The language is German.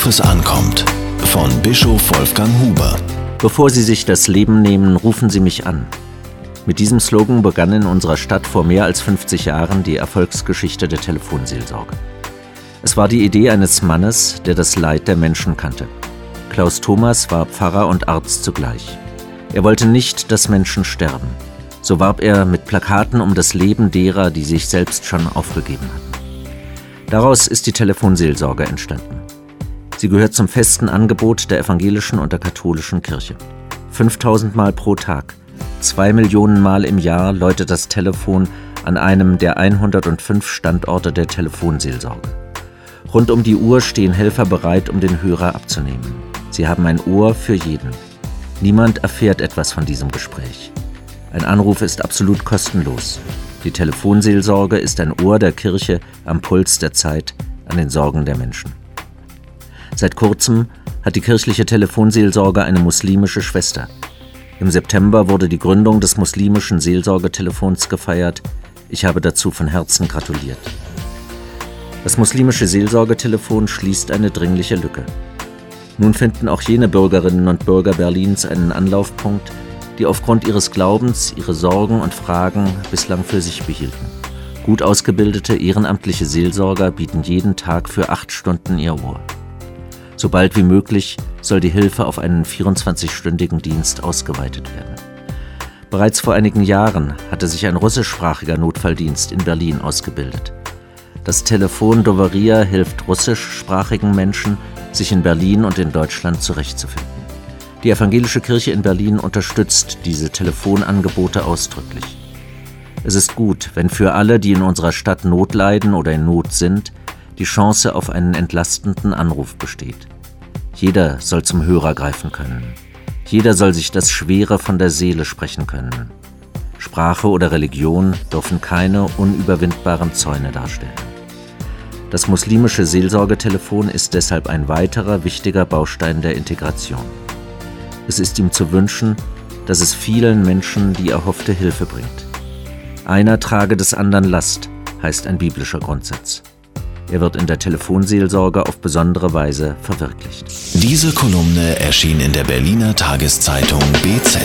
Worauf es ankommt. Von Bischof Wolfgang Huber. Bevor Sie sich das Leben nehmen, rufen Sie mich an. Mit diesem Slogan begann in unserer Stadt vor mehr als 50 Jahren die Erfolgsgeschichte der Telefonseelsorge. Es war die Idee eines Mannes, der das Leid der Menschen kannte. Klaus Thomas war Pfarrer und Arzt zugleich. Er wollte nicht, dass Menschen sterben. So warb er mit Plakaten um das Leben derer, die sich selbst schon aufgegeben hatten. Daraus ist die Telefonseelsorge entstanden. Sie gehört zum festen Angebot der evangelischen und der katholischen Kirche. 5000 Mal pro Tag, zwei Millionen Mal im Jahr läutet das Telefon an einem der 105 Standorte der Telefonseelsorge. Rund um die Uhr stehen Helfer bereit, um den Hörer abzunehmen. Sie haben ein Ohr für jeden. Niemand erfährt etwas von diesem Gespräch. Ein Anruf ist absolut kostenlos. Die Telefonseelsorge ist ein Ohr der Kirche am Puls der Zeit, an den Sorgen der Menschen. Seit kurzem hat die kirchliche Telefonseelsorge eine muslimische Schwester. Im September wurde die Gründung des muslimischen Seelsorgetelefons gefeiert. Ich habe dazu von Herzen gratuliert. Das muslimische Seelsorgetelefon schließt eine dringliche Lücke. Nun finden auch jene Bürgerinnen und Bürger Berlins einen Anlaufpunkt, die aufgrund ihres Glaubens ihre Sorgen und Fragen bislang für sich behielten. Gut ausgebildete ehrenamtliche Seelsorger bieten jeden Tag für acht Stunden ihr Ohr. So bald wie möglich soll die Hilfe auf einen 24-stündigen Dienst ausgeweitet werden. Bereits vor einigen Jahren hatte sich ein russischsprachiger Notfalldienst in Berlin ausgebildet. Das Telefon Doveria hilft russischsprachigen Menschen, sich in Berlin und in Deutschland zurechtzufinden. Die evangelische Kirche in Berlin unterstützt diese Telefonangebote ausdrücklich. Es ist gut, wenn für alle, die in unserer Stadt Not leiden oder in Not sind, die Chance auf einen entlastenden Anruf besteht. Jeder soll zum Hörer greifen können. Jeder soll sich das Schwere von der Seele sprechen können. Sprache oder Religion dürfen keine unüberwindbaren Zäune darstellen. Das muslimische Seelsorgetelefon ist deshalb ein weiterer wichtiger Baustein der Integration. Es ist ihm zu wünschen, dass es vielen Menschen die erhoffte Hilfe bringt. Einer trage des anderen Last, heißt ein biblischer Grundsatz. Er wird in der Telefonseelsorge auf besondere Weise verwirklicht. Diese Kolumne erschien in der Berliner Tageszeitung BZ.